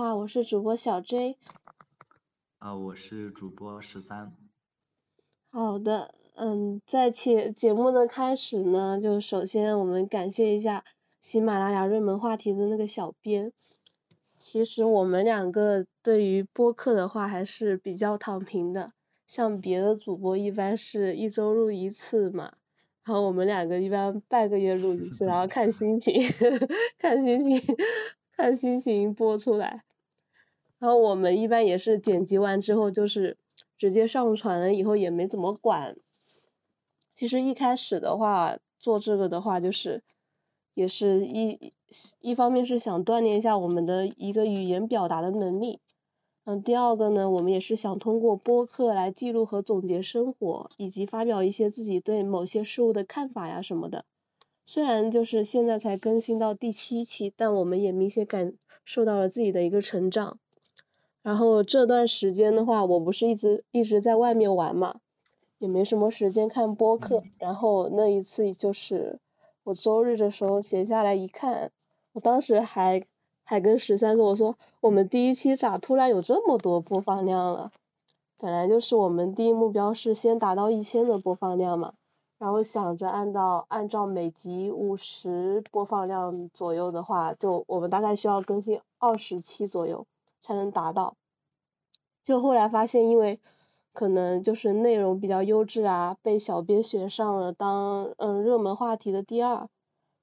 话，我是主播小 J。啊，我是主播十三。好的，嗯，在节节目的开始呢，就首先我们感谢一下喜马拉雅热门话题的那个小编。其实我们两个对于播客的话还是比较躺平的，像别的主播一般是一周录一次嘛，然后我们两个一般半个月录一次，然后看心情，看心情，看心情播出来。然后我们一般也是剪辑完之后就是直接上传了，以后也没怎么管。其实一开始的话做这个的话就是，也是一。一方面是想锻炼一下我们的一个语言表达的能力，嗯，第二个呢，我们也是想通过播客来记录和总结生活，以及发表一些自己对某些事物的看法呀什么的。虽然就是现在才更新到第七期，但我们也明显感受到了自己的一个成长。然后这段时间的话，我不是一直一直在外面玩嘛，也没什么时间看播客。然后那一次就是我周日的时候闲下来一看。我当时还还跟十三说，我说我们第一期咋突然有这么多播放量了？本来就是我们第一目标是先达到一千的播放量嘛，然后想着按照按照每集五十播放量左右的话，就我们大概需要更新二十期左右才能达到。就后来发现，因为可能就是内容比较优质啊，被小编选上了当嗯热门话题的第二。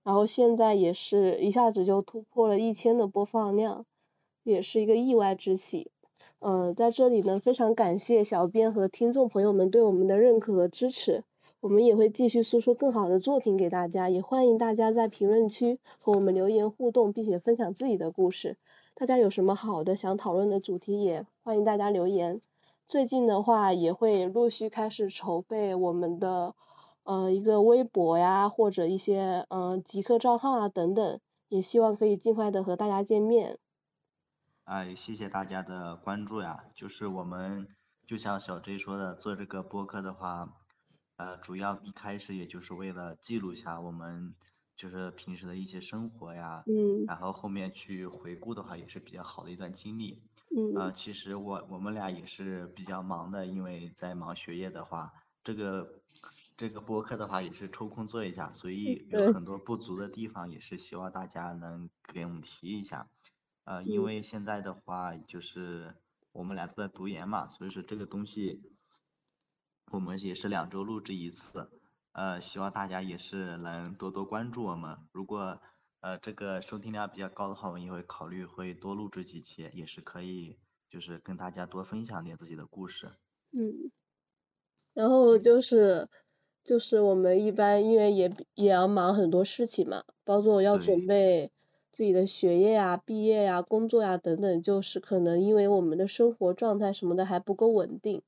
然后现在也是一下子就突破了一千的播放量，也是一个意外之喜。嗯，在这里呢，非常感谢小编和听众朋友们对我们的认可和支持，我们也会继续输出更好的作品给大家，也欢迎大家在评论区和我们留言互动，并且分享自己的故事。大家有什么好的想讨论的主题，也欢迎大家留言。最近的话，也会陆续开始筹备我们的。呃，一个微博呀，或者一些嗯极客账号啊等等，也希望可以尽快的和大家见面。哎，谢谢大家的关注呀！就是我们就像小 J 说的，做这个播客的话，呃，主要一开始也就是为了记录下我们就是平时的一些生活呀。嗯。然后后面去回顾的话，也是比较好的一段经历。嗯。呃，其实我我们俩也是比较忙的，因为在忙学业的话，这个。这个播客的话也是抽空做一下，所以有很多不足的地方，也是希望大家能给我们提一下。呃，因为现在的话就是我们俩都在读研嘛，所以说这个东西我们也是两周录制一次。呃，希望大家也是能多多关注我们。如果呃这个收听量比较高的话，我们也会考虑会多录制几期，也是可以就是跟大家多分享点自己的故事。嗯，然后就是。就是我们一般因为也也要忙很多事情嘛，包括要准备自己的学业呀、毕业呀、工作呀等等，就是可能因为我们的生活状态什么的还不够稳定，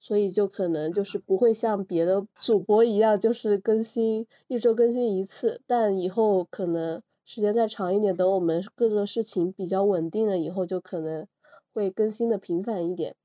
所以就可能就是不会像别的主播一样，就是更新一周更新一次，但以后可能时间再长一点，等我们各个事情比较稳定了以后，就可能会更新的频繁一点。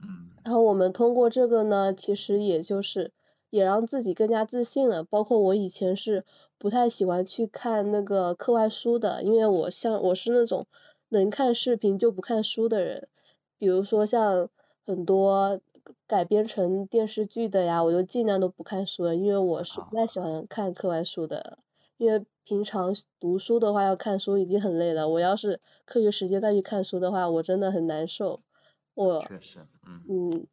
嗯。然后我们通过这个呢，其实也就是。也让自己更加自信了。包括我以前是不太喜欢去看那个课外书的，因为我像我是那种能看视频就不看书的人。比如说像很多改编成电视剧的呀，我就尽量都不看书了，因为我是不太喜欢看课外书的。因为平常读书的话要看书已经很累了，我要是课余时间再去看书的话，我真的很难受。我确实，嗯。嗯。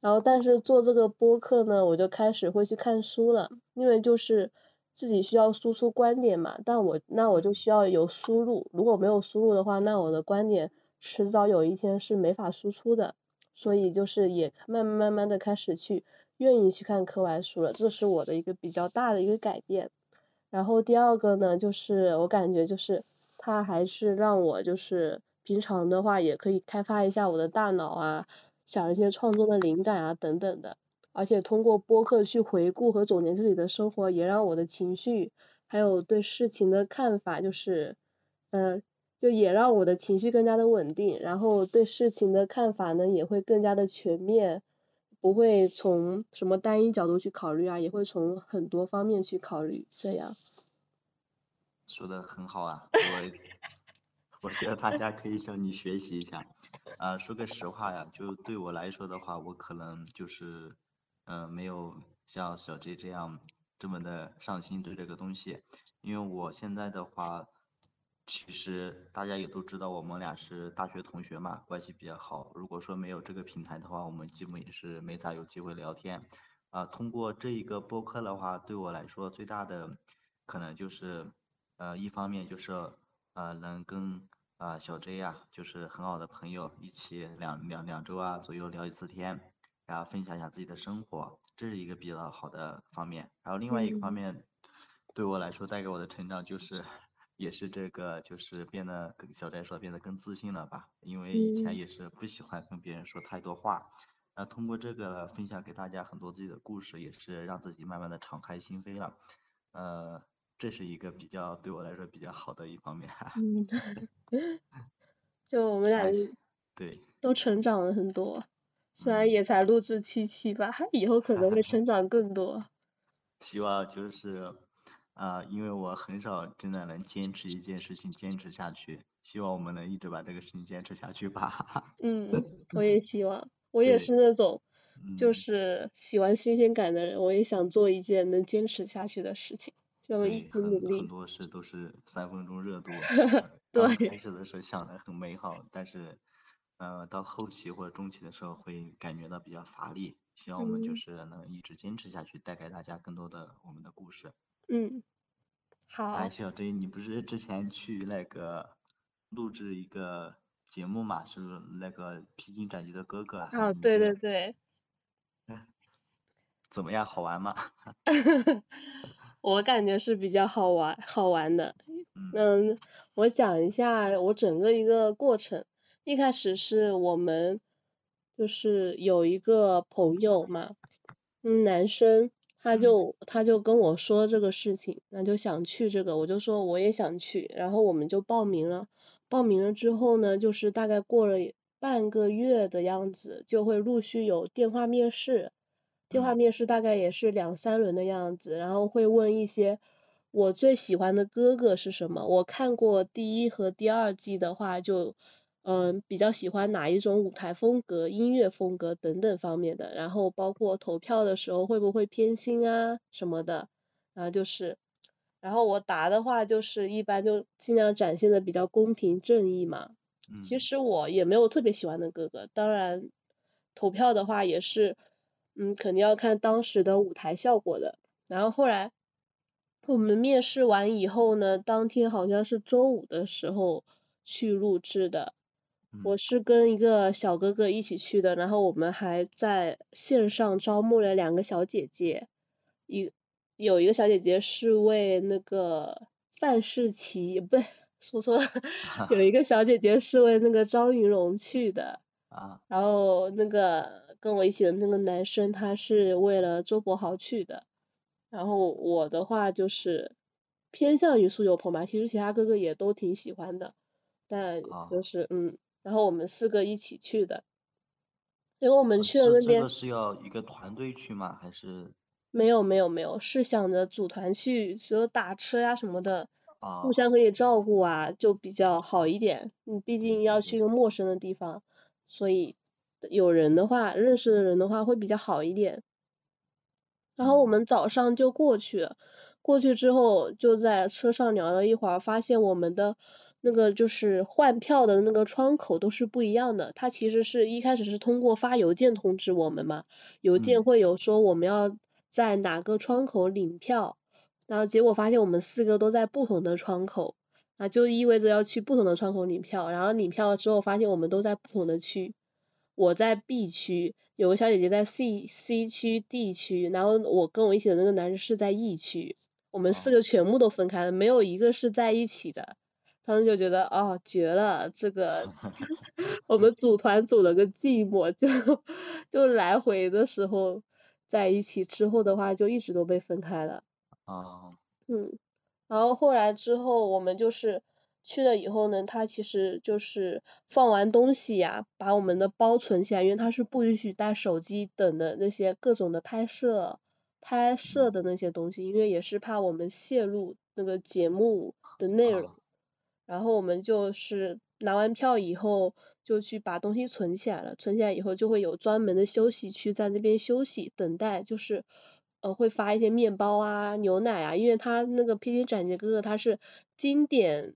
然后，但是做这个播客呢，我就开始会去看书了，因为就是自己需要输出观点嘛，但我那我就需要有输入，如果没有输入的话，那我的观点迟早有一天是没法输出的，所以就是也慢慢慢慢的开始去愿意去看课外书了，这是我的一个比较大的一个改变。然后第二个呢，就是我感觉就是它还是让我就是平常的话也可以开发一下我的大脑啊。想一些创作的灵感啊等等的，而且通过播客去回顾和总结自己的生活，也让我的情绪还有对事情的看法，就是嗯，就也让我的情绪更加的稳定，然后对事情的看法呢也会更加的全面，不会从什么单一角度去考虑啊，也会从很多方面去考虑，这样。说的很好啊，我 我觉得大家可以向你学习一下。啊，说个实话呀，就对我来说的话，我可能就是，嗯，没有像小 J 这样这么的上心对这个东西，因为我现在的话。其实大家也都知道，我们俩是大学同学嘛，关系比较好。如果说没有这个平台的话，我们基本也是没咋有机会聊天。啊，通过这一个播客的话，对我来说最大的可能就是，呃，一方面就是呃能跟啊小 J 呀，就是很好的朋友，一起两两两周啊左右聊一次天，然后分享一下自己的生活，这是一个比较好的方面。然后另外一个方面，对我来说带给我的成长就是。也是这个，就是变得跟小翟说变得更自信了吧？因为以前也是不喜欢跟别人说太多话，那通过这个分享给大家很多自己的故事，也是让自己慢慢的敞开心扉了。呃，这是一个比较对我来说比较好的一方面。嗯，就我们俩对都成长了很多，虽然也才录制七期吧，以后可能会成长更多。希望就是。啊，因为我很少真的能坚持一件事情坚持下去，希望我们能一直把这个事情坚持下去吧。嗯，我也希望，我也是那种，就是喜欢新鲜感的人，我也想做一件能坚持下去的事情，就一直努力。很多事都是三分钟热度。对。开始的时候想的很美好，但是，呃，到后期或者中期的时候会感觉到比较乏力。希望我们就是能一直坚持下去，带给大家更多的我们的故事。嗯，好。哎，小 J，你不是之前去那个录制一个节目嘛？是那个披荆斩棘的哥哥。啊，对对对。怎么样？好玩吗？我感觉是比较好玩，好玩的。嗯，我讲一下我整个一个过程。一开始是我们就是有一个朋友嘛，嗯，男生。他就他就跟我说这个事情，那就想去这个，我就说我也想去，然后我们就报名了。报名了之后呢，就是大概过了半个月的样子，就会陆续有电话面试，电话面试大概也是两三轮的样子，然后会问一些我最喜欢的哥哥是什么。我看过第一和第二季的话就。嗯，比较喜欢哪一种舞台风格、音乐风格等等方面的，然后包括投票的时候会不会偏心啊什么的，然后就是，然后我答的话就是一般就尽量展现的比较公平正义嘛。其实我也没有特别喜欢的哥哥，当然投票的话也是，嗯，肯定要看当时的舞台效果的。然后后来我们面试完以后呢，当天好像是周五的时候去录制的。我是跟一个小哥哥一起去的，然后我们还在线上招募了两个小姐姐，一有一个小姐姐是为那个范世琦，不对，说错了，有一个小姐姐是为那个张云龙去的，啊，然后那个跟我一起的那个男生他是为了周柏豪去的，然后我的话就是偏向于苏有朋吧，其实其他哥哥也都挺喜欢的，但就是嗯。然后我们四个一起去的，因为我们去了那边。这个是要一个团队去吗？还是？没有没有没有，是想着组团去，就打车呀什么的，互相可以照顾啊，就比较好一点。你毕竟要去一个陌生的地方，所以有人的话，认识的人的话会比较好一点。然后我们早上就过去了，过去之后就在车上聊了一会儿，发现我们的。那个就是换票的那个窗口都是不一样的，它其实是一开始是通过发邮件通知我们嘛，邮件会有说我们要在哪个窗口领票，然后结果发现我们四个都在不同的窗口，那就意味着要去不同的窗口领票，然后领票了之后发现我们都在不同的区，我在 B 区，有个小姐姐在 C C 区 D 区，然后我跟我一起的那个男生是在 E 区，我们四个全部都分开了，没有一个是在一起的。他们就觉得哦绝了，这个 我们组团组了个寂寞，就就来回的时候在一起，之后的话就一直都被分开了。啊。嗯，然后后来之后我们就是去了以后呢，他其实就是放完东西呀，把我们的包存起来，因为他是不允许带手机等的那些各种的拍摄拍摄的那些东西，因为也是怕我们泄露那个节目的内容。然后我们就是拿完票以后，就去把东西存起来了，存起来以后就会有专门的休息区在那边休息等待，就是呃会发一些面包啊、牛奶啊，因为他那个披荆斩棘哥哥他是经典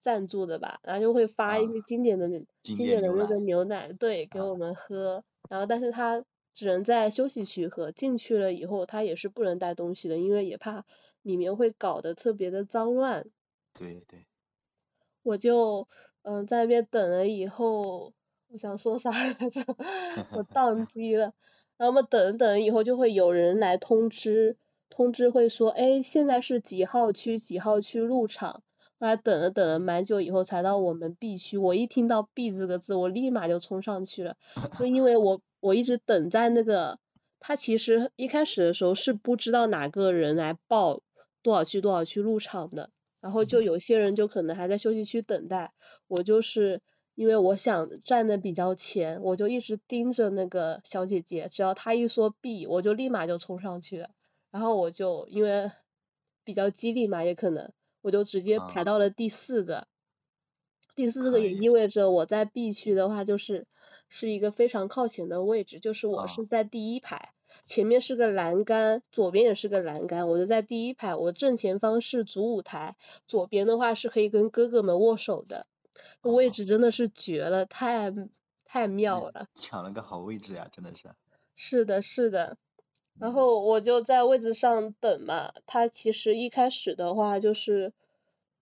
赞助的吧，然后就会发一些经典的经典的那个牛奶，对，给我们喝。然后但是他只能在休息区喝，进去了以后他也是不能带东西的，因为也怕里面会搞得特别的脏乱。对对。我就嗯在那边等了以后，我想说啥来着？我宕 机了。然后我们等等以后就会有人来通知，通知会说，哎，现在是几号区几号区入场。后来等了等了蛮久以后才到我们 B 区，我一听到 B 这个字，我立马就冲上去了。就因为我我一直等在那个，他其实一开始的时候是不知道哪个人来报多少区多少区入场的。然后就有些人就可能还在休息区等待，我就是因为我想站的比较前，我就一直盯着那个小姐姐，只要她一说 B，我就立马就冲上去了。然后我就因为比较激励嘛，也可能我就直接排到了第四个。第四个也意味着我在 B 区的话就是是一个非常靠前的位置，就是我是在第一排。前面是个栏杆，左边也是个栏杆，我就在第一排。我正前方是主舞台，左边的话是可以跟哥哥们握手的，位置真的是绝了，太太妙了。抢了个好位置呀，真的是。是的，是的。然后我就在位置上等嘛，他其实一开始的话就是，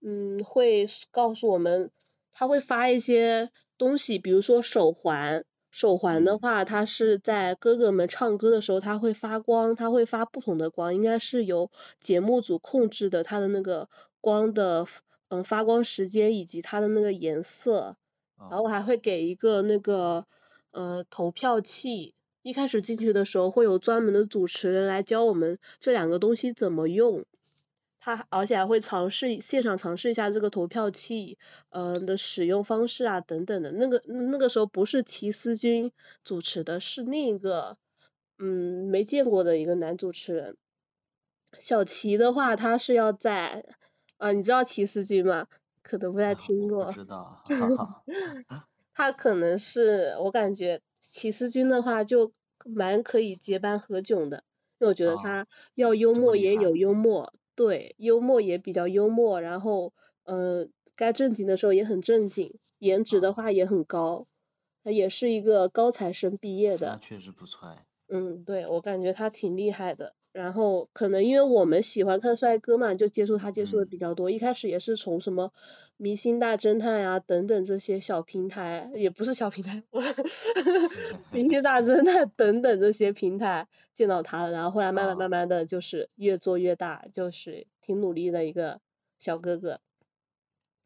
嗯，会告诉我们，他会发一些东西，比如说手环。手环的话，它是在哥哥们唱歌的时候，它会发光，它会发不同的光，应该是由节目组控制的，它的那个光的嗯发光时间以及它的那个颜色，然后还会给一个那个呃投票器，一开始进去的时候会有专门的主持人来教我们这两个东西怎么用。他而且还会尝试现场尝试一下这个投票器，呃的使用方式啊等等的。那个那个时候不是齐思钧主持的，是另一个嗯没见过的一个男主持人。小齐的话，他是要在啊，你知道齐思钧吗？可能不太听过。知道。他可能是我感觉齐思钧的话就蛮可以结伴何炅的，因为我觉得他要幽默也有幽默。对，幽默也比较幽默，然后，嗯，该正经的时候也很正经，颜值的话也很高，他也是一个高材生毕业的。那确实不错哎。嗯，对，我感觉他挺厉害的。然后可能因为我们喜欢看帅哥嘛，就接触他接触的比较多。一开始也是从什么明星大侦探呀等等这些小平台，也不是小平台，明星大侦探等等这些平台见到他了。然后后来慢慢慢慢的就是越做越大，就是挺努力的一个小哥哥。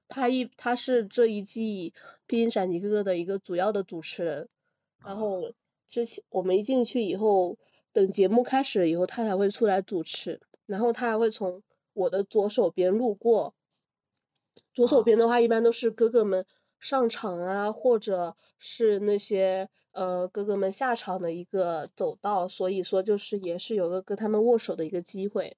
他一他是这一季《披荆斩棘哥哥》的一个主要的主持人。然后之前我们一进去以后。等节目开始了以后，他才会出来主持，然后他还会从我的左手边路过。左手边的话，一般都是哥哥们上场啊，或者是那些呃哥哥们下场的一个走道，所以说就是也是有个跟他们握手的一个机会。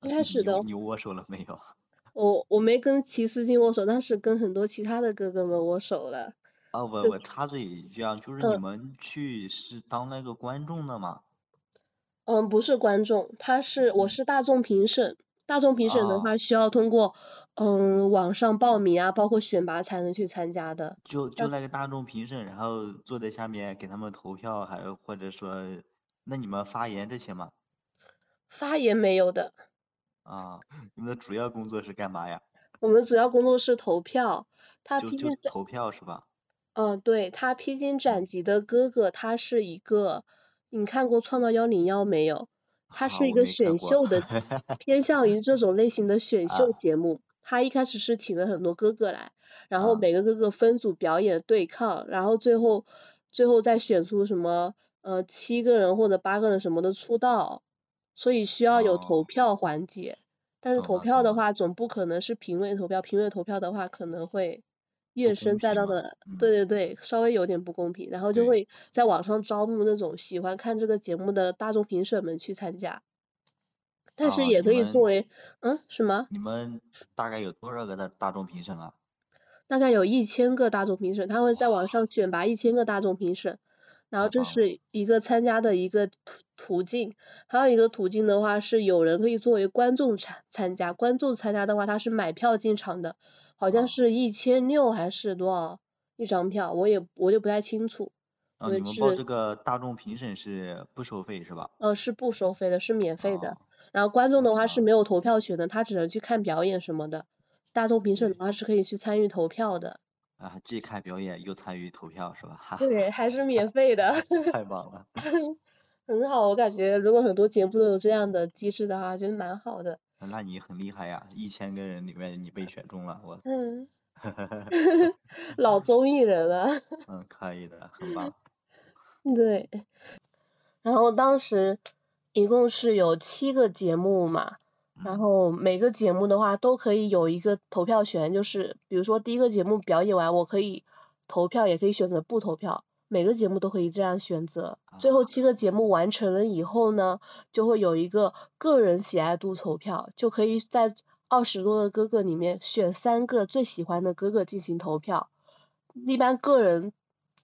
一开始的你握手了没有？我我没跟齐思鑫握手，但是跟很多其他的哥哥们握手了。啊，我我插嘴一句啊，就是你们去是当那个观众的吗？嗯，不是观众，他是我是大众评审，大众评审的话需要通过嗯网上报名啊，包括选拔才能去参加的。就就那个大众评审，然后坐在下面给他们投票，还有或者说，那你们发言这些吗？发言没有的。啊，你们的主要工作是干嘛呀？我们主要工作是投票，他就就投票是吧？嗯，对他披荆斩棘的哥哥，他是一个，你看过《创造幺零幺》没有？他是一个选秀的，偏向于这种类型的选秀节目。他一开始是请了很多哥哥来，然后每个哥哥分组表演对抗，然后最后最后再选出什么呃七个人或者八个人什么的出道，所以需要有投票环节。但是投票的话，总不可能是评委投票，评委投票的话可能会怨声载道的，对对对，稍微有点不公平，然后就会在网上招募那种喜欢看这个节目的大众评审们去参加。但是也可以作为，嗯，什么？你们大概有多少个的大众评审啊？大概有一千个大众评审，他会在网上选拔一千个大众评审，然后这是一个参加的一个途途径。还有一个途径的话是有人可以作为观众参参加，观众参加的话他是买票进场的，好像是一千六还是多少一张票，我也我就不太清楚。啊，你们报这个大众评审是不收费是吧？嗯，是不收费的，是免费的。然后观众的话是没有投票权的，他只能去看表演什么的。大众评审的话是可以去参与投票的。啊，既看表演又参与投票是吧？对，还是免费的。太棒了。很好，我感觉如果很多节目都有这样的机制的话，觉得蛮好的。那你很厉害呀，一千个人里面你被选中了，我。嗯。老综艺人了。嗯，可以的，很棒。对。然后当时。一共是有七个节目嘛，然后每个节目的话都可以有一个投票权，就是比如说第一个节目表演完，我可以投票，也可以选择不投票，每个节目都可以这样选择。最后七个节目完成了以后呢，就会有一个个人喜爱度投票，就可以在二十多个哥哥里面选三个最喜欢的哥哥进行投票。一般个人。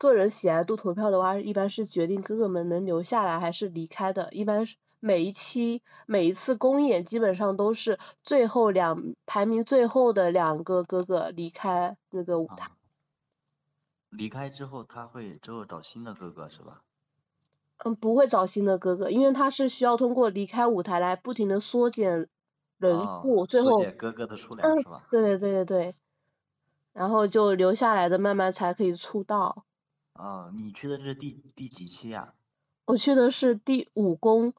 个人喜爱度投票的话，一般是决定哥哥们能留下来还是离开的。一般每一期每一次公演基本上都是最后两排名最后的两个哥哥离开那个舞台。离开之后他会之后找新的哥哥是吧？嗯，不会找新的哥哥，因为他是需要通过离开舞台来不停的缩减人数，最后缩减哥哥的数量是吧？对对对对对。然后就留下来的慢慢才可以出道。啊，你去的是第第几期呀？我去的是第五公，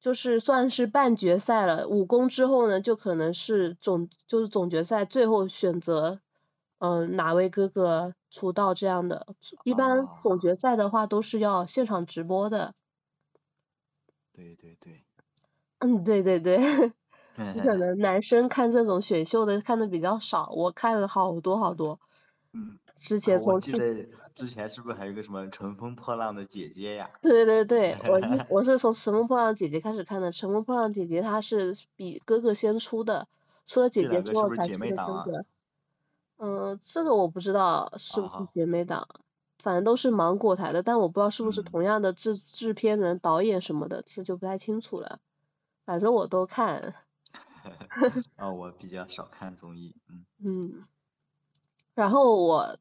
就是算是半决赛了。五公之后呢，就可能是总就是总决赛最后选择，嗯，哪位哥哥出道这样的。一般总决赛的话都是要现场直播的。对对对。嗯，对对对。你 可能男生看这种选秀的看的比较少，我看了好多好多。嗯。之前从记得之前是不是还有个什么乘风破浪的姐姐呀？对对对，我 我是从乘风破浪姐姐开始看的，乘风破浪姐姐她是比哥哥先出的，出了姐姐之后才出的哥哥。嗯，这个我不知道是不是姐妹档，反正都是芒果台的，但我不知道是不是同样的制制片人、导演什么的，这就不太清楚了。反正我都看。啊，我比较少看综艺，嗯。嗯。然后我。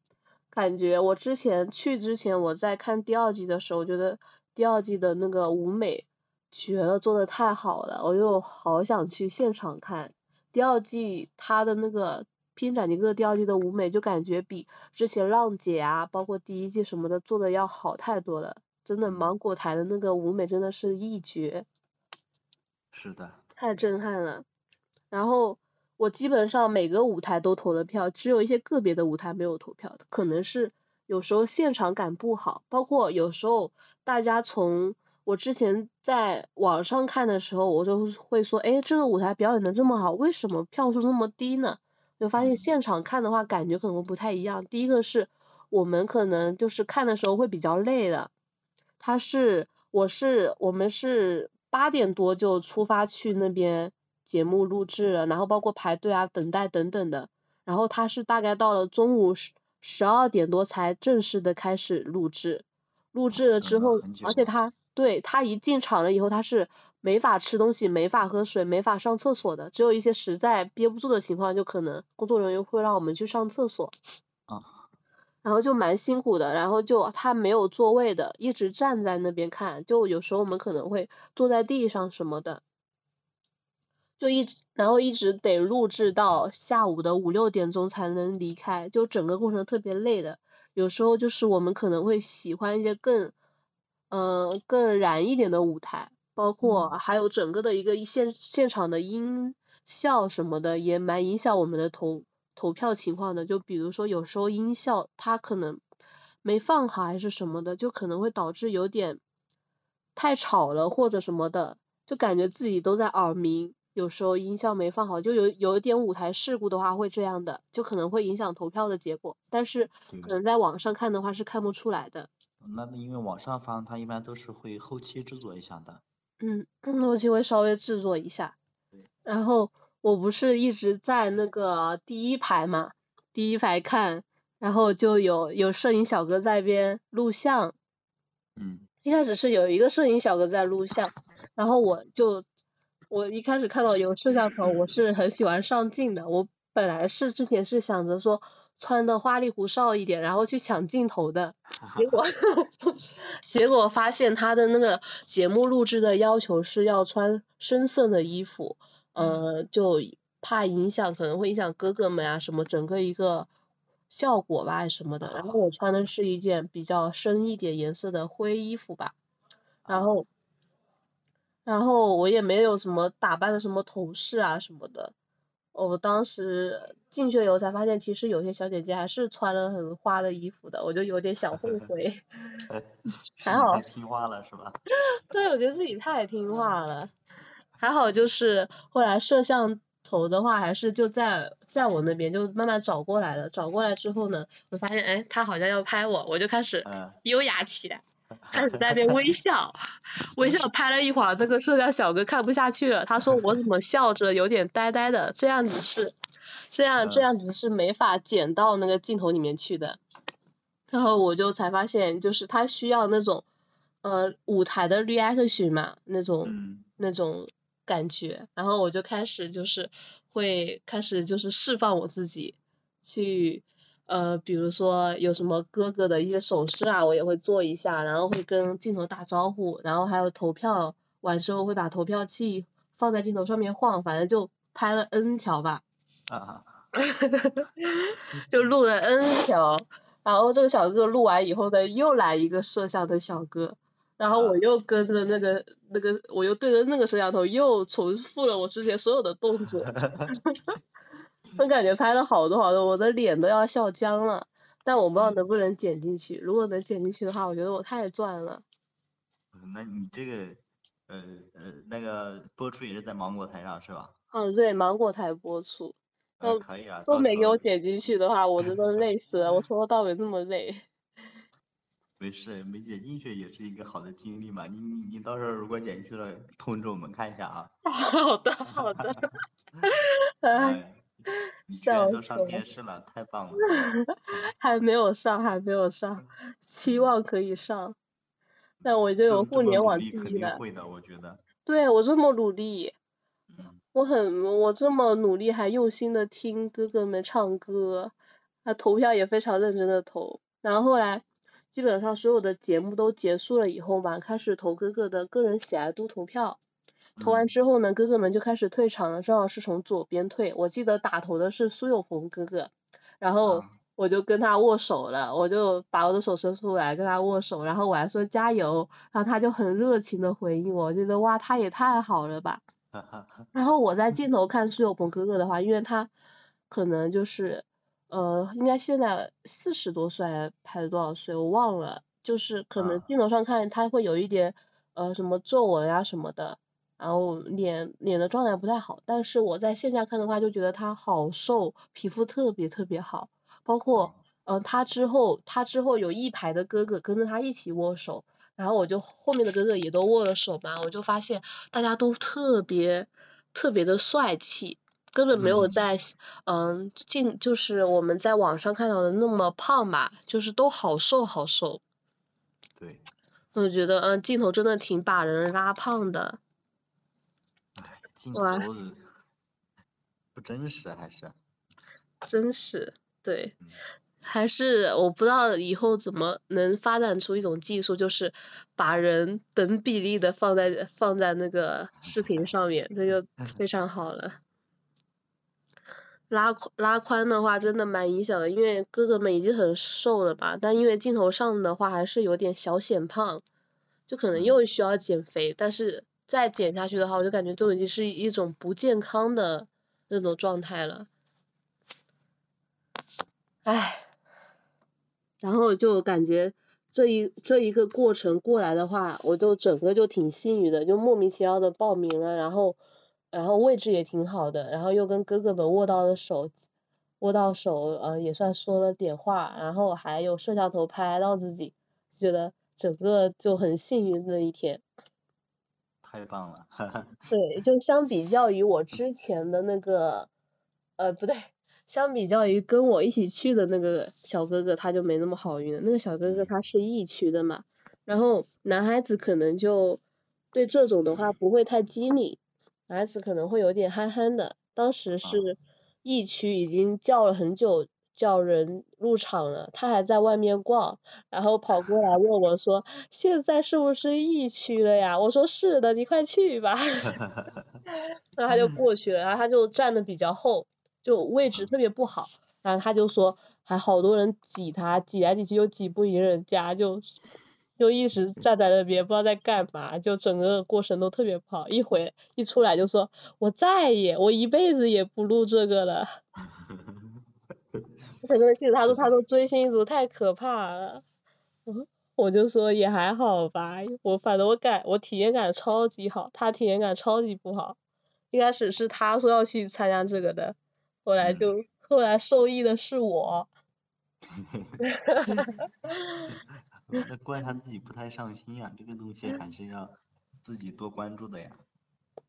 感觉我之前去之前，我在看第二季的时候，我觉得第二季的那个舞美绝了，做的太好了，我就好想去现场看。第二季他的那个《拼斩尼哥》第二季的舞美，就感觉比之前浪姐啊，包括第一季什么的做的要好太多了。真的，芒果台的那个舞美真的是一绝。是的。太震撼了。然后。我基本上每个舞台都投了票，只有一些个别的舞台没有投票，可能是有时候现场感不好，包括有时候大家从我之前在网上看的时候，我就会说，哎，这个舞台表演的这么好，为什么票数那么低呢？就发现现场看的话，感觉可能不太一样。第一个是我们可能就是看的时候会比较累的，他是我是我们是八点多就出发去那边。节目录制了，然后包括排队啊、等待等等的，然后他是大概到了中午十十二点多才正式的开始录制，录制了之后，而且他对他一进场了以后，他是没法吃东西、没法喝水、没法上厕所的，只有一些实在憋不住的情况，就可能工作人员会让我们去上厕所。啊。然后就蛮辛苦的，然后就他没有座位的，一直站在那边看，就有时候我们可能会坐在地上什么的。就一，然后一直得录制到下午的五六点钟才能离开，就整个过程特别累的。有时候就是我们可能会喜欢一些更，嗯，更燃一点的舞台，包括还有整个的一个现现场的音效什么的，也蛮影响我们的投投票情况的。就比如说有时候音效它可能没放好还是什么的，就可能会导致有点太吵了或者什么的，就感觉自己都在耳鸣。有时候音效没放好，就有有一点舞台事故的话会这样的，就可能会影响投票的结果。但是可能在网上看的话是看不出来的。那因为网上发，它一般都是会后期制作一下的。嗯，后期会稍微制作一下。然后我不是一直在那个第一排嘛，第一排看，然后就有有摄影小哥在边录像。嗯。一开始是有一个摄影小哥在录像，然后我就。我一开始看到有摄像头，我是很喜欢上镜的。我本来是之前是想着说穿的花里胡哨一点，然后去抢镜头的。结果 结果发现他的那个节目录制的要求是要穿深色的衣服，呃，就怕影响，可能会影响哥哥们啊什么整个一个效果吧什么的。然后我穿的是一件比较深一点颜色的灰衣服吧，然后。然后我也没有什么打扮的什么头饰啊什么的，我当时进去以后才发现，其实有些小姐姐还是穿了很花的衣服的，我就有点小后悔。还好。太听话了是吧？对，我觉得自己太听话了。还好就是后来摄像头的话，还是就在在我那边，就慢慢找过来了。找过来之后呢，我发现哎，他好像要拍我，我就开始优雅起来。开始在那微笑，微笑拍了一会儿，那个摄像小哥看不下去了，他说我怎么笑着有点呆呆的，这样子是，这样这样子是没法剪到那个镜头里面去的。然后我就才发现，就是他需要那种，呃，舞台的 reaction 嘛，那种那种感觉。然后我就开始就是会开始就是释放我自己，去。呃，比如说有什么哥哥的一些手势啊，我也会做一下，然后会跟镜头打招呼，然后还有投票完之后会把投票器放在镜头上面晃，反正就拍了 N 条吧。啊。就录了 N 条，然后这个小哥哥录完以后呢，又来一个摄像的小哥，然后我又跟着那个那个，我又对着那个摄像头又重复了我之前所有的动作。我感觉拍了好多好多，我的脸都要笑僵了，但我不知道能不能剪进去。如果能剪进去的话，我觉得我太赚了。那你这个，呃呃，那个播出也是在芒果台上是吧？嗯，对，芒果台播出。嗯，可以啊。都没给我剪进去的话，我真的 累死了。我从头到尾这么累。没事，没剪进去也是一个好的经历嘛。你你你到时候如果剪进去了，通知我们看一下啊。好 的好的。哎。笑都上电视了，太棒了！还没有上，还没有上，期望可以上。但我就有互联网第一的。会的，我觉得。对我这么努力，我很我这么努力，还用心的听哥哥们唱歌，啊投票也非常认真的投。然后后来基本上所有的节目都结束了以后嘛，开始投哥哥的个人喜爱度投票。投完之后呢，哥哥们就开始退场了，正好是从左边退。我记得打头的是苏有朋哥哥，然后我就跟他握手了，我就把我的手伸出来跟他握手，然后我还说加油，然后他就很热情的回应我，我觉得哇他也太好了吧。然后我在镜头看苏有朋哥哥的话，因为他可能就是呃应该现在四十多岁拍了多少岁我忘了，就是可能镜头上看他会有一点呃什么皱纹啊什么的。然后脸脸的状态不太好，但是我在线下看的话，就觉得他好瘦，皮肤特别特别好。包括嗯，他之后他之后有一排的哥哥跟着他一起握手，然后我就后面的哥哥也都握了手嘛，我就发现大家都特别特别的帅气，根本没有在嗯镜就是我们在网上看到的那么胖吧，就是都好瘦好瘦。对。我觉得嗯镜头真的挺把人拉胖的。镜头不真实还是？真实，对，还是我不知道以后怎么能发展出一种技术，就是把人等比例的放在放在那个视频上面，这就非常好了。拉宽拉宽的话真的蛮影响的，因为哥哥们已经很瘦了吧，但因为镜头上的话还是有点小显胖，就可能又需要减肥，但是。再减下去的话，我就感觉都已经是一种不健康的那种状态了，唉，然后就感觉这一这一个过程过来的话，我就整个就挺幸运的，就莫名其妙的报名了，然后然后位置也挺好的，然后又跟哥哥们握到了手，握到手，呃，也算说了点话，然后还有摄像头拍到自己，觉得整个就很幸运那一天。太棒了，对，就相比较于我之前的那个，呃，不对，相比较于跟我一起去的那个小哥哥，他就没那么好运了。那个小哥哥他是疫区的嘛，然后男孩子可能就对这种的话不会太机灵。男孩子可能会有点憨憨的，当时是疫区已经叫了很久叫人入场了，他还在外面逛，然后跑过来问我说现在是不是疫区了呀？我说是的，你快去吧。那他就 过去了，然后他就站的比较后，就位置特别不好，然后他就说还好多人挤他，挤来挤去又挤不赢人家，就。就一直站在那边，不知道在干嘛，就整个过程都特别不好。一回一出来就说，我再也，我一辈子也不录这个了。我可能记得他说，他说追星族太可怕了。嗯我就说也还好吧，我反正我感我体验感超级好，他体验感超级不好。一开始是他说要去参加这个的，后来就后来受益的是我。那怪他自己不太上心呀，这个东西还是要自己多关注的呀。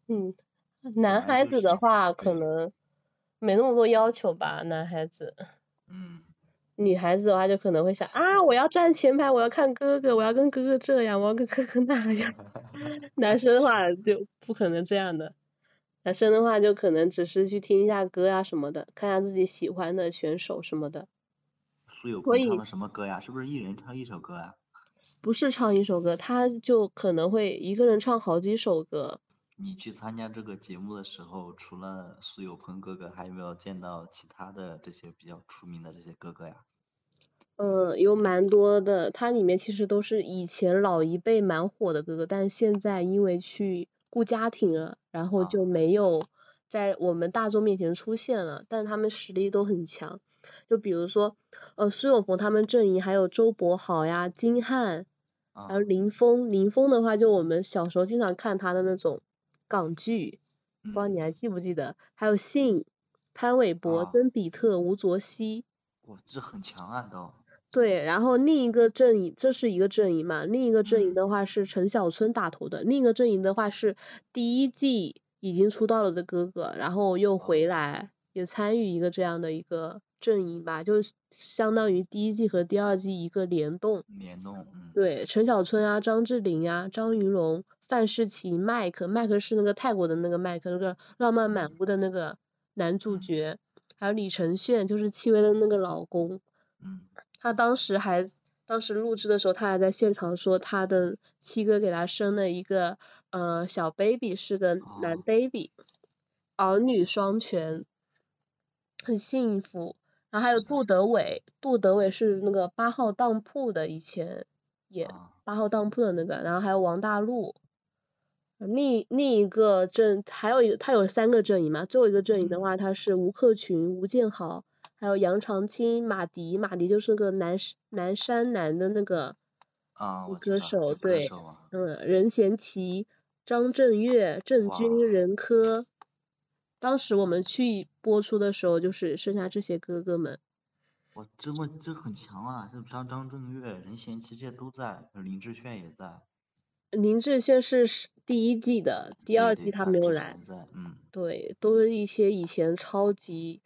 嗯，男孩子的话可能没那么多要求吧，男孩子。嗯。女孩子的话就可能会想啊，我要站前排，我要看哥哥，我要跟哥哥这样，我要跟哥哥那样。男生的话就不可能这样的，男生的话就可能只是去听一下歌呀什么的，看下自己喜欢的选手什么的。苏有朋唱的什么歌呀？是不是一人唱一首歌呀？不是唱一首歌，他就可能会一个人唱好几首歌。你去参加这个节目的时候，除了苏有朋哥哥，还有没有见到其他的这些比较出名的这些哥哥呀？嗯，有蛮多的，它里面其实都是以前老一辈蛮火的哥哥，但现在因为去顾家庭了，然后就没有在我们大众面前出现了，但他们实力都很强。就比如说，呃，苏有朋他们阵营还有周柏豪呀、金瀚，还有林峰。林峰的话，就我们小时候经常看他的那种港剧，不知道你还记不记得？还有信、潘玮柏、曾比特、吴卓羲。哇，这很强啊都。对，然后另一个阵营，这是一个阵营嘛？另一个阵营的话是陈小春打头的，另一个阵营的话是第一季已经出道了的哥哥，然后又回来也参与一个这样的一个。阵营吧，就相当于第一季和第二季一个联动。联动，嗯。对，陈小春啊，张智霖啊，张云龙，范世琦，麦克，麦克是那个泰国的那个麦克，那个浪漫满屋的那个男主角，还有李承铉，就是戚薇的那个老公。嗯。他当时还，当时录制的时候，他还在现场说他的七哥给他生了一个呃小 baby，是个男 baby，儿女双全，很幸福。然后还有杜德伟，杜德伟是那个八号当铺的，以前演八号当铺的那个，然后还有王大陆，另另一个阵还有一个他有三个阵营嘛，最后一个阵营的话他是吴克群、吴建豪，还有杨长青、马迪，马迪就是个南南山南的那个啊歌手，对，嗯，任贤齐、张震岳、郑钧、任科。当时我们去播出的时候，就是剩下这些哥哥们。哇，这么这很强啊！像张张震岳、任贤齐这些都在，林志炫也在。林志炫是第一季的，第二季他没有来。嗯。对，都是一些以前超级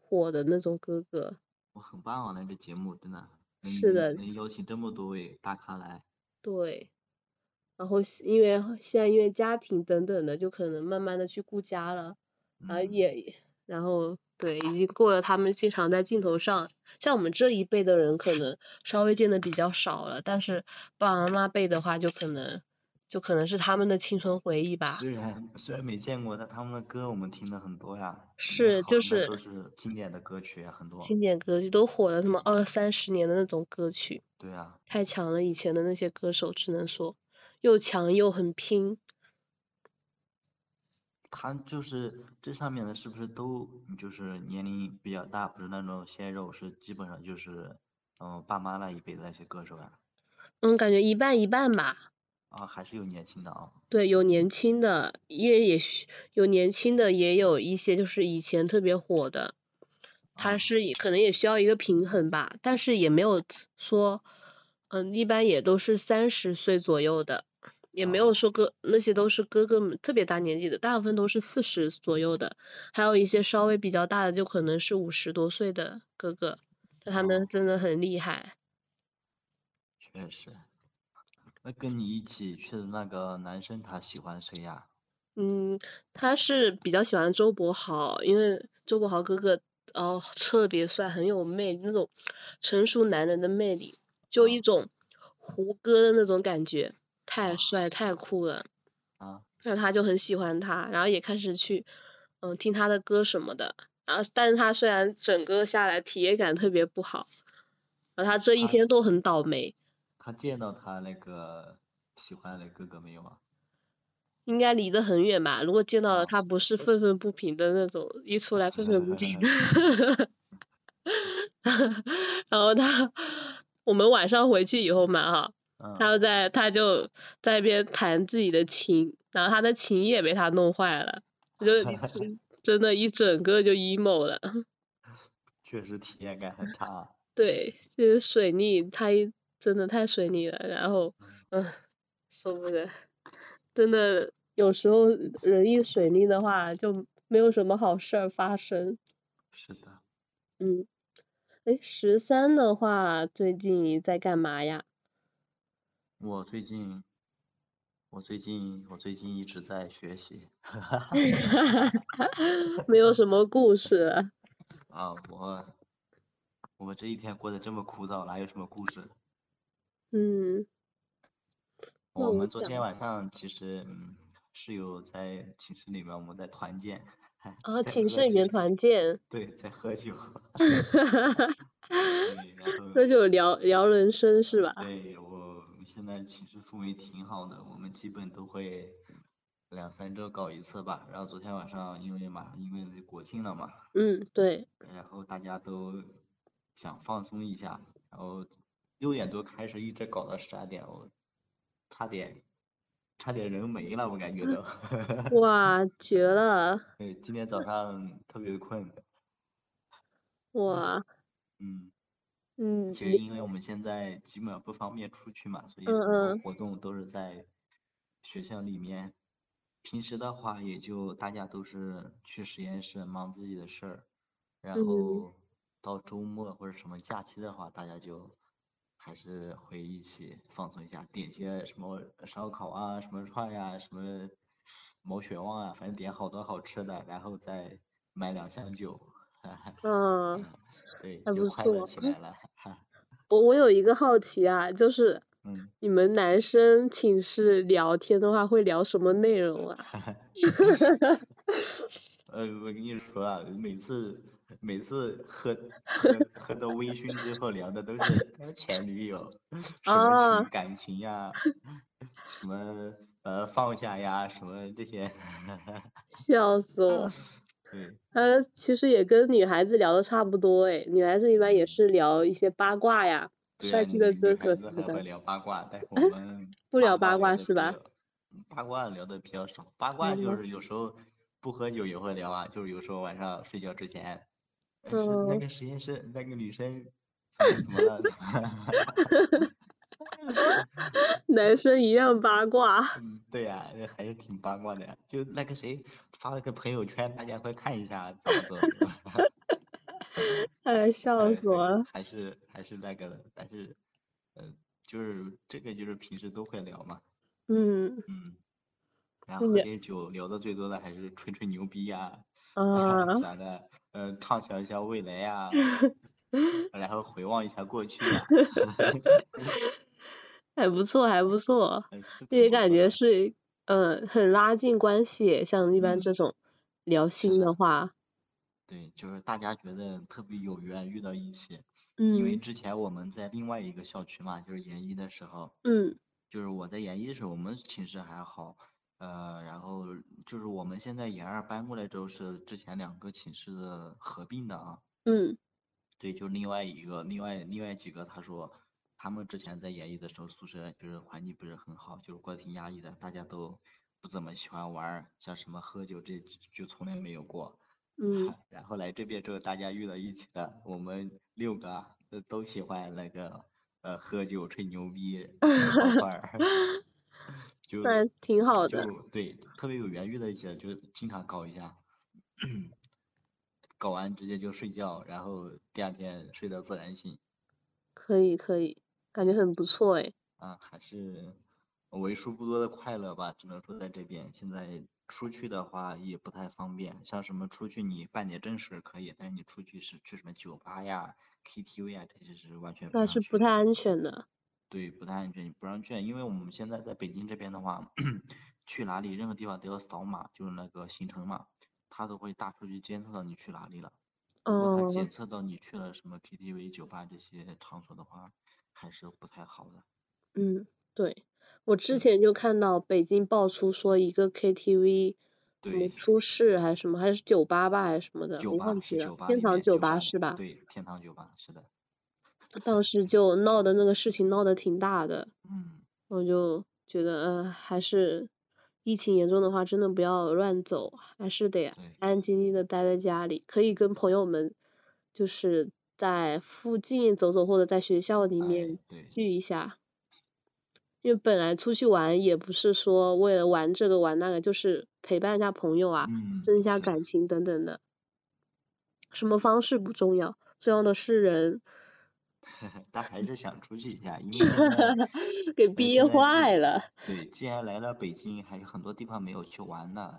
火的那种哥哥。我很棒啊，那个节目真的。是的。能邀请这么多位大咖来。对。然后因为现在因为家庭等等的，就可能慢慢的去顾家了。然后也，然后对，已经过了他们经常在镜头上，像我们这一辈的人可能稍微见的比较少了，但是爸爸妈妈辈的话就可能，就可能是他们的青春回忆吧。虽然虽然没见过，但他们的歌我们听的很多呀。是就是。都是经典的歌曲啊，很多。经典歌曲都火了，什么二三十年的那种歌曲。对啊。太强了，以前的那些歌手只能说，又强又很拼。他就是这上面的，是不是都就是年龄比较大，不是那种鲜肉，是基本上就是嗯爸妈那一辈的那些歌手呀？嗯，感觉一半一半吧。啊，还是有年轻的啊。对，有年轻的，因为也需有年轻的，也有一些就是以前特别火的，他是可能也需要一个平衡吧，但是也没有说，嗯，一般也都是三十岁左右的，也没有说哥那些都是哥哥们特别大年纪的，大部分都是四十左右的，还有一些稍微比较大的，就可能是五十多岁的哥哥，但他们真的很厉害。确实。那跟你一起去的那个男生他喜欢谁呀？嗯，他是比较喜欢周柏豪，因为周柏豪哥哥哦特别帅，很有魅力，那种成熟男人的魅力，就一种胡歌的那种感觉，太帅太酷了。啊。然后他就很喜欢他，然后也开始去嗯听他的歌什么的，然后但是他虽然整个下来体验感特别不好，然后他这一天都很倒霉。他见到他那个喜欢的哥哥没有啊？应该离得很远吧。如果见到了，他不是愤愤不平的那种，一出来愤愤不平。然后他，我们晚上回去以后嘛哈，他在他就在一边弹自己的琴，然后他的琴也被他弄坏了，就 真的，一整个就 emo 了。确实体验感很差。对，就是水逆，他一。真的太水逆了，然后，嗯，受不了，真的有时候人一水逆的话，就没有什么好事儿发生。是的。嗯，哎，十三的话，最近在干嘛呀？我最近，我最近，我最近一直在学习。哈哈哈。没有什么故事。啊，我，我这一天过得这么枯燥，哪有什么故事？嗯，我们昨天晚上其实嗯室友在寝室里面我们在团建，啊，寝室里面团建，对，在喝酒，哈哈哈哈哈，喝酒聊聊人生是吧？对，我现在寝室氛围挺好的，我们基本都会两三周搞一次吧。然后昨天晚上因为马上因为国庆了嘛，嗯，对，然后大家都想放松一下，然后。六点多开始，一直搞到十二点，我差点差点人没了，我感觉都。哇，绝了！对，今天早上特别困。哇。嗯。嗯。其实因为我们现在基本上不方便出去嘛，所以很多活动都是在学校里面。平时的话，也就大家都是去实验室忙自己的事儿，然后到周末或者什么假期的话，大家就。还是会一起放松一下，点些什么烧烤啊，什么串呀，什么毛血旺啊，反正点好多好吃的，然后再买两箱酒。嗯，对，还不错。起来了。我我有一个好奇啊，就是你们男生寝室聊天的话会聊什么内容啊？呃，我跟你说啊，每次。每次喝喝喝到微醺之后聊的都是前女友，什么情感情呀，什么呃放下呀，什么这些。笑死我。对。呃，其实也跟女孩子聊的差不多哎，女孩子一般也是聊一些八卦呀，帅气的哥哥什么的。聊八卦，但是我们 不聊八卦是吧？八卦聊的比较少，八卦就是有时候不喝酒也会聊啊，就是有时候晚上睡觉之前。嗯，那个实验室那个女生怎么了？男生一样八卦。嗯，对呀，还是挺八卦的呀。就那个谁发了个朋友圈，大家快看一下，怎么怎么。哎，笑死我了。还是还是那个的，但是，呃，就是这个就是平时都会聊嘛。嗯。嗯。然后喝点酒，聊的最多的还是吹吹牛逼呀。啊。啥的。嗯，畅想一下未来呀，然后回望一下过去呀，还不错，还不错，也感觉是，嗯，很拉近关系，像一般这种聊心的话。对，就是大家觉得特别有缘遇到一起，嗯，因为之前我们在另外一个校区嘛，就是研一的时候，嗯，就是我在研一的时候，我们寝室还好。呃，然后就是我们现在研二搬过来之后，是之前两个寝室的合并的啊。嗯。对，就另外一个，另外另外几个，他说他们之前在演艺的时候，宿舍就是环境不是很好，就是过得挺压抑的，大家都不怎么喜欢玩儿，像什么喝酒这就从来没有过。嗯。然后来这边之后，大家遇到一起了，我们六个都喜欢那个呃喝酒吹牛逼，一块儿。就挺好的。就对，特别有缘遇到一些，就经常搞一下。搞完直接就睡觉，然后第二天睡到自然醒。可以可以，感觉很不错哎。啊，还是为数不多的快乐吧，只能说在这边。现在出去的话也不太方便，像什么出去你办点正事可以，但是你出去是去什么酒吧呀、KTV 呀，这些是完全。那是不太安全的。对，不太安全，不让去，因为我们现在在北京这边的话，去哪里任何地方都要扫码，就是那个行程码。他都会大数据监测到你去哪里了，如果他检测到你去了什么 KTV、酒吧这些场所的话，还是不太好的。嗯，对，我之前就看到北京爆出说一个 KTV，什么出事还是什么，还是酒吧吧还是什么的，我忘记了。天堂酒吧是吧？对，天堂酒吧是的。当时就闹的那个事情闹得挺大的。嗯。我就觉得，嗯，还是。疫情严重的话，真的不要乱走，还是得安安静静的待在家里。可以跟朋友们，就是在附近走走，或者在学校里面聚一下。因为本来出去玩也不是说为了玩这个玩那个，就是陪伴一下朋友啊，增加感情等等的。什么方式不重要，重要的是人。他还是想出去一下，因为 给憋坏了。对，既然来了北京，还有很多地方没有去玩呢，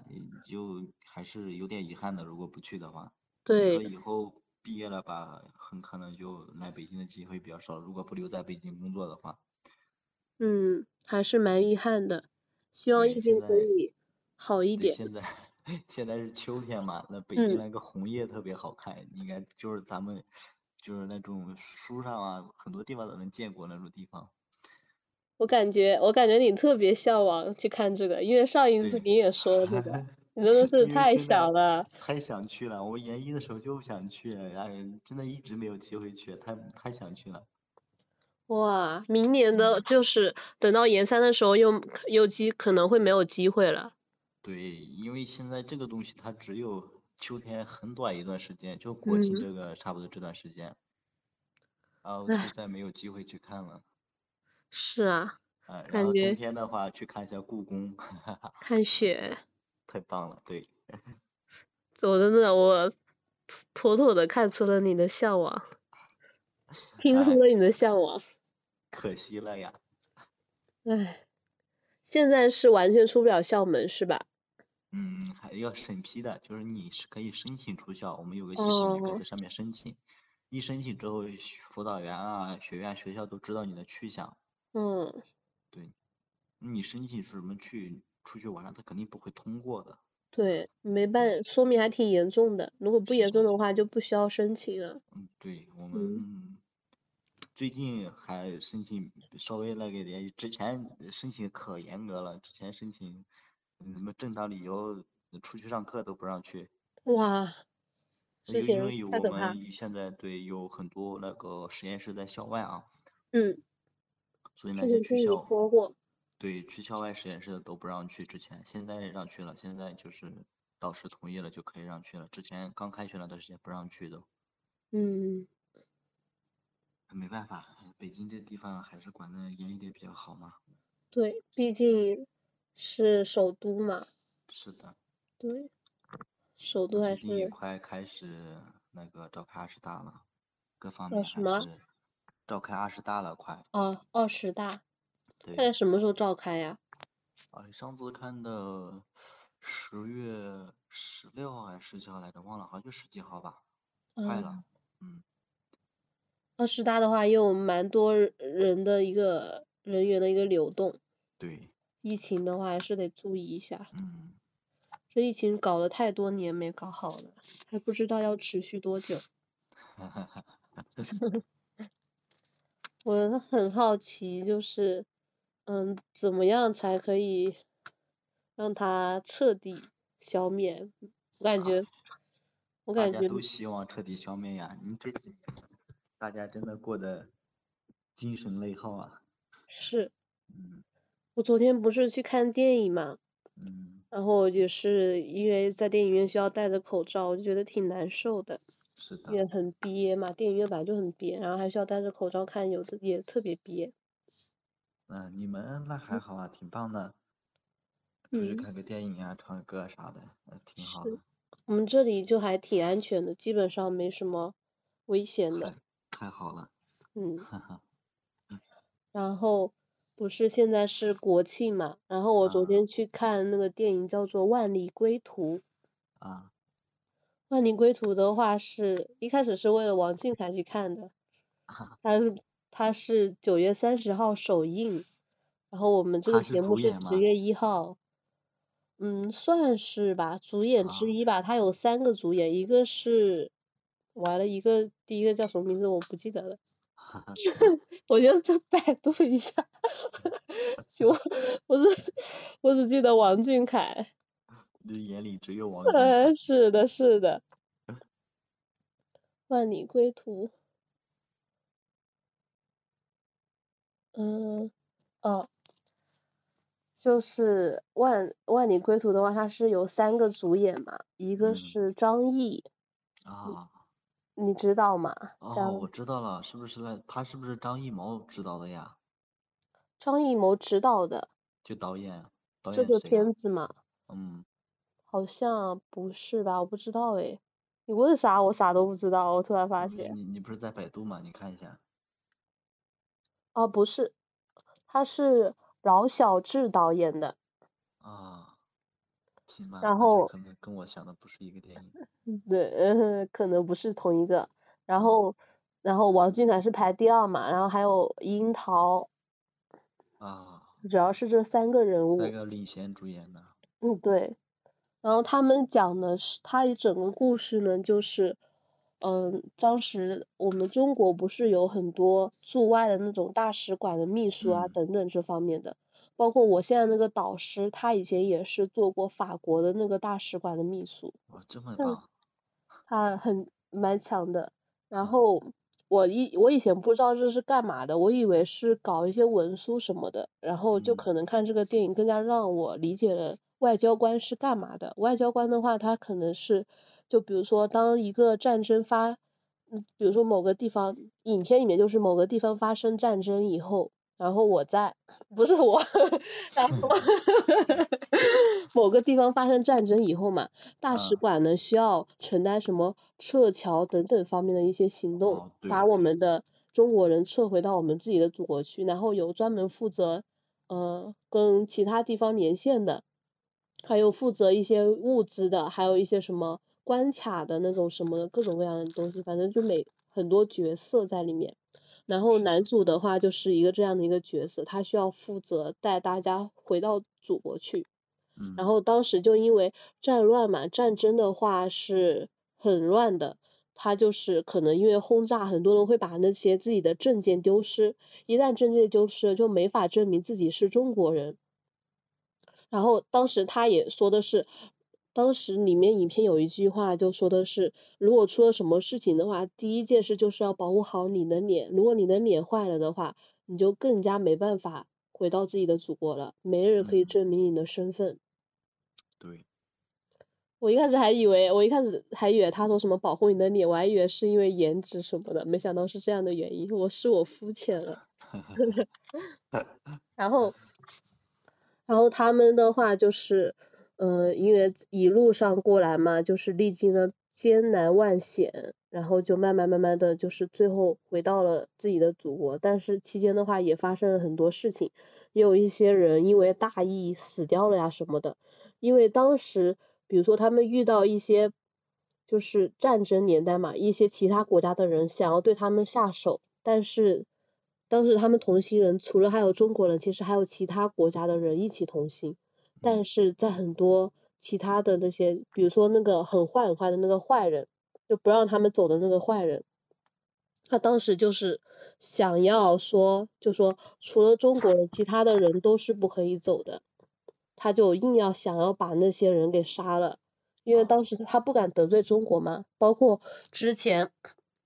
就还是有点遗憾的。如果不去的话，对。说以后毕业了吧，很可能就来北京的机会比较少。如果不留在北京工作的话，嗯，还是蛮遗憾的。希望疫情可以好一点。现在现在是秋天嘛，那北京那个红叶特别好看，应该就是咱们。就是那种书上啊，很多地方都能见过那种地方。我感觉，我感觉你特别向往去看这个，因为上一次你也说这个，你真的是太想了。太想去了，我研一的时候就想去，哎，真的一直没有机会去，太太想去了。哇，明年的就是等到研三的时候，又又机可能会没有机会了。对，因为现在这个东西它只有。秋天很短一段时间，就国庆这个差不多这段时间，然后就再没有机会去看了。是啊。啊，然后冬天的话去看一下故宫。看雪。太棒了，对。我真的，我妥妥的看出了你的向往，听出了你的向往。可惜了呀。唉，现在是完全出不了校门是吧？嗯，还要审批的，就是你是可以申请出校，我们有个系统，你可以在上面申请。一申请之后，辅导员啊、学院、学校都知道你的去向。嗯。对，你申请什么去出去玩了，他肯定不会通过的。对，没办，说明还挺严重的。如果不严重的话，就不需要申请了。嗯，对我们最近还申请稍微那个点，之前申请可严格了，之前申请。什么正当理由出去上课都不让去？哇！因为我们现在对有很多那个实验室在校外啊。嗯。所以那些学校。说过。对，去校外实验室的都不让去。之前现在让去了，现在就是导师同意了就可以让去了。之前刚开学那段时间不让去的。嗯。没办法，北京这地方还是管的严一点比较好嘛。对，毕竟。是首都嘛？是的。对。首都还是。最近快开始那个召开二十大了，各方面还是。召开二十大了，快。哦，二十大。对。大概什么时候召开呀？啊，上次看的十月十六号还是十几号来着？忘了，好像就十几号吧。快了。嗯。二师大的话，有蛮多人的一个人员的一个流动。对。疫情的话还是得注意一下。嗯。这疫情搞了太多年没搞好了，还不知道要持续多久。哈哈哈。我很好奇，就是，嗯，怎么样才可以让它彻底消灭？我感觉，我感觉。都希望彻底消灭呀！你这几年，大家真的过得。精神内耗啊。是。嗯。我昨天不是去看电影嘛。嗯。然后也是因为在电影院需要戴着口罩，我就觉得挺难受的。是的。也很憋嘛，电影院本来就很憋，然后还需要戴着口罩看，有的也特别憋。嗯，你们那还好啊，挺棒的。出去看个电影啊，唱个歌啥的，挺好的。我们这里就还挺安全的，基本上没什么危险的。太好了。嗯。然后不是现在是国庆嘛，然后我昨天去看那个电影叫做《万里归途》。啊。万里归途的话是一开始是为了王俊凯去看的。他是他是九月三十号首映，然后我们这个节目是十月一号。嗯，算是吧，主演之一吧。他有三个主演，一个是完了，一个第一个叫什么名字我不记得了。我就再百度一下。我我是我只记得王俊凯。你眼里只有王俊凯。是的，是的。万里归途。嗯，哦。就是万万里归途的话，它是有三个主演嘛，一个是张译，啊，你知道吗？哦，我知道了，是不是那他是不是张艺谋执导的呀？张艺谋执导的。就导演，导演这个片子嘛。嗯。好像不是吧？我不知道诶。你问啥？我啥都不知道。我突然发现。你你不是在百度吗？你看一下。哦，不是，他是。饶晓志导演的，啊，行吧，然后可能跟我想的不是一个电影，对，呃，可能不是同一个，然后，然后王俊凯是排第二嘛，然后还有樱桃，啊，主要是这三个人物，三个领衔主演的，嗯，对，然后他们讲的是他一整个故事呢，就是。嗯，当时我们中国不是有很多驻外的那种大使馆的秘书啊，等等这方面的，包括我现在那个导师，他以前也是做过法国的那个大使馆的秘书。哇，这么棒！他很蛮强的。然后我以我以前不知道这是干嘛的，我以为是搞一些文书什么的，然后就可能看这个电影更加让我理解了外交官是干嘛的。外交官的话，他可能是。就比如说，当一个战争发，嗯，比如说某个地方，影片里面就是某个地方发生战争以后，然后我在，不是我，然后 某个地方发生战争以后嘛，大使馆呢需要承担什么撤侨等等方面的一些行动，把我们的中国人撤回到我们自己的祖国去，然后有专门负责，呃，跟其他地方连线的，还有负责一些物资的，还有一些什么。关卡的那种什么各种各样的东西，反正就每很多角色在里面。然后男主的话就是一个这样的一个角色，他需要负责带大家回到祖国去。嗯。然后当时就因为战乱嘛，战争的话是很乱的，他就是可能因为轰炸，很多人会把那些自己的证件丢失，一旦证件丢失了，就没法证明自己是中国人。然后当时他也说的是。当时里面影片有一句话就说的是，如果出了什么事情的话，第一件事就是要保护好你的脸，如果你的脸坏了的话，你就更加没办法回到自己的祖国了，没人可以证明你的身份。对。我一开始还以为，我一开始还以为他说什么保护你的脸，我还以为是因为颜值什么的，没想到是这样的原因，我是我肤浅了。然后，然后他们的话就是。呃，因为一路上过来嘛，就是历经了艰难万险，然后就慢慢慢慢的就是最后回到了自己的祖国，但是期间的话也发生了很多事情，也有一些人因为大意死掉了呀什么的，因为当时比如说他们遇到一些就是战争年代嘛，一些其他国家的人想要对他们下手，但是当时他们同行人除了还有中国人，其实还有其他国家的人一起同行。但是在很多其他的那些，比如说那个很坏很坏的那个坏人，就不让他们走的那个坏人，他当时就是想要说，就说除了中国人，其他的人都是不可以走的，他就硬要想要把那些人给杀了，因为当时他不敢得罪中国嘛，包括之前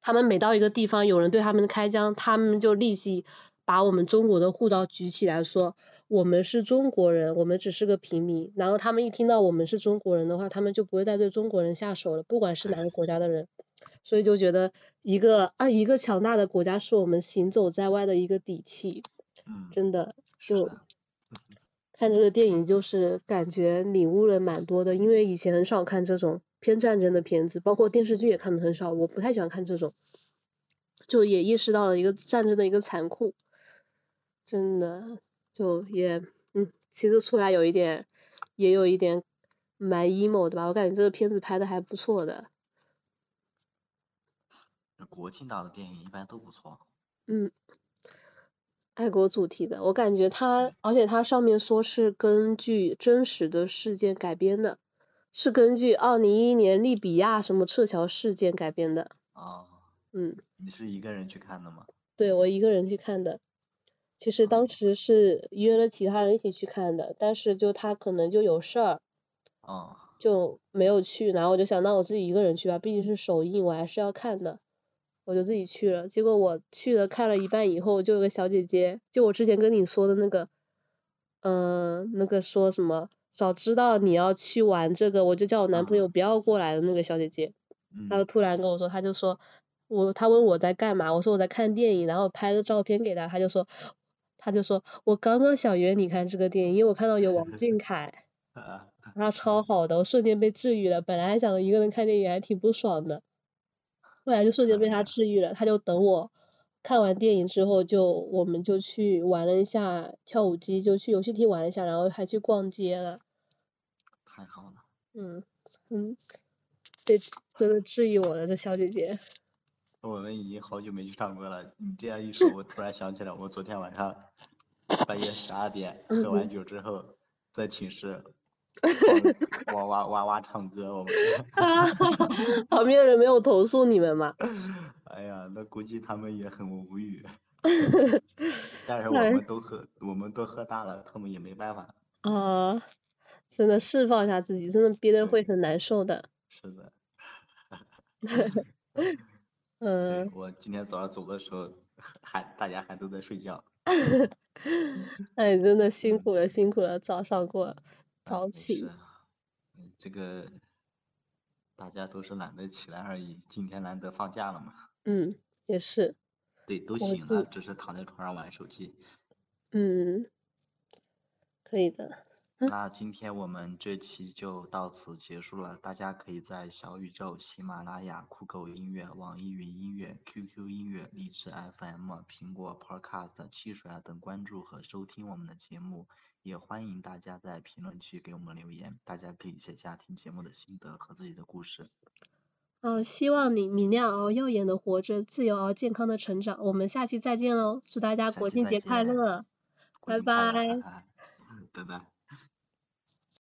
他们每到一个地方，有人对他们开枪，他们就立即把我们中国的护照举起来说，我们是中国人，我们只是个平民。然后他们一听到我们是中国人的话，他们就不会再对中国人下手了，不管是哪个国家的人。所以就觉得一个啊一个强大的国家是我们行走在外的一个底气。嗯，真的就看这个电影就是感觉领悟了蛮多的，因为以前很少看这种。偏战争的片子，包括电视剧也看的很少，我不太喜欢看这种，就也意识到了一个战争的一个残酷，真的就也嗯，其实出来有一点，也有一点蛮 emo 的吧，我感觉这个片子拍的还不错的。国庆档的电影一般都不错。嗯，爱国主题的，我感觉它，而且它上面说是根据真实的事件改编的。是根据二零一一年利比亚什么撤侨事件改编的。哦。嗯。你是一个人去看的吗？对，我一个人去看的。其实当时是约了其他人一起去看的，但是就他可能就有事儿。啊。就没有去，然后我就想，那我自己一个人去吧，毕竟是首映，我还是要看的。我就自己去了，结果我去了看了一半以后，就有个小姐姐，就我之前跟你说的那个，嗯，那个说什么？早知道你要去玩这个，我就叫我男朋友不要过来的那个小姐姐，她就突然跟我说，她就说，我她问我在干嘛，我说我在看电影，然后拍个照片给她，她就说，她就说我刚刚想约你看这个电影，因为我看到有王 俊凯，然后超好的，我瞬间被治愈了，本来还想着一个人看电影还挺不爽的，后来就瞬间被他治愈了，他就等我看完电影之后，就我们就去玩了一下跳舞机，就去游戏厅玩了一下，然后还去逛街了。太好了。嗯嗯，这真的治愈我了，这小姐姐。我们已经好久没去唱歌了，你这样一说，我突然想起来，我昨天晚上半夜十二点喝完酒之后，在寝室 哇哇哇哇唱歌，我们。旁边人没有投诉你们吗？哎呀，那估计他们也很无语。但是我们都喝，我们都喝大了，他们也没办法。啊。真的释放一下自己，真的憋着会很难受的。是的。嗯。我今天早上走的时候，还大家还都在睡觉。哎，真的辛苦了，辛苦了，早上过早起。这个大家都是懒得起来而已，今天难得放假了嘛。嗯，也是。对，都醒了，只是躺在床上玩手机。嗯，可以的。那今天我们这期就到此结束了，大家可以在小宇宙、喜马拉雅、酷狗音乐、网易云音乐、QQ 音乐、荔枝 FM、苹果 Podcast、汽水啊等关注和收听我们的节目，也欢迎大家在评论区给我们留言，大家可以写下听节目的心得和自己的故事。嗯，希望你明亮而耀眼的活着，自由而健康的成长。我们下期再见喽，祝大家国庆节快乐，拜拜，拜拜。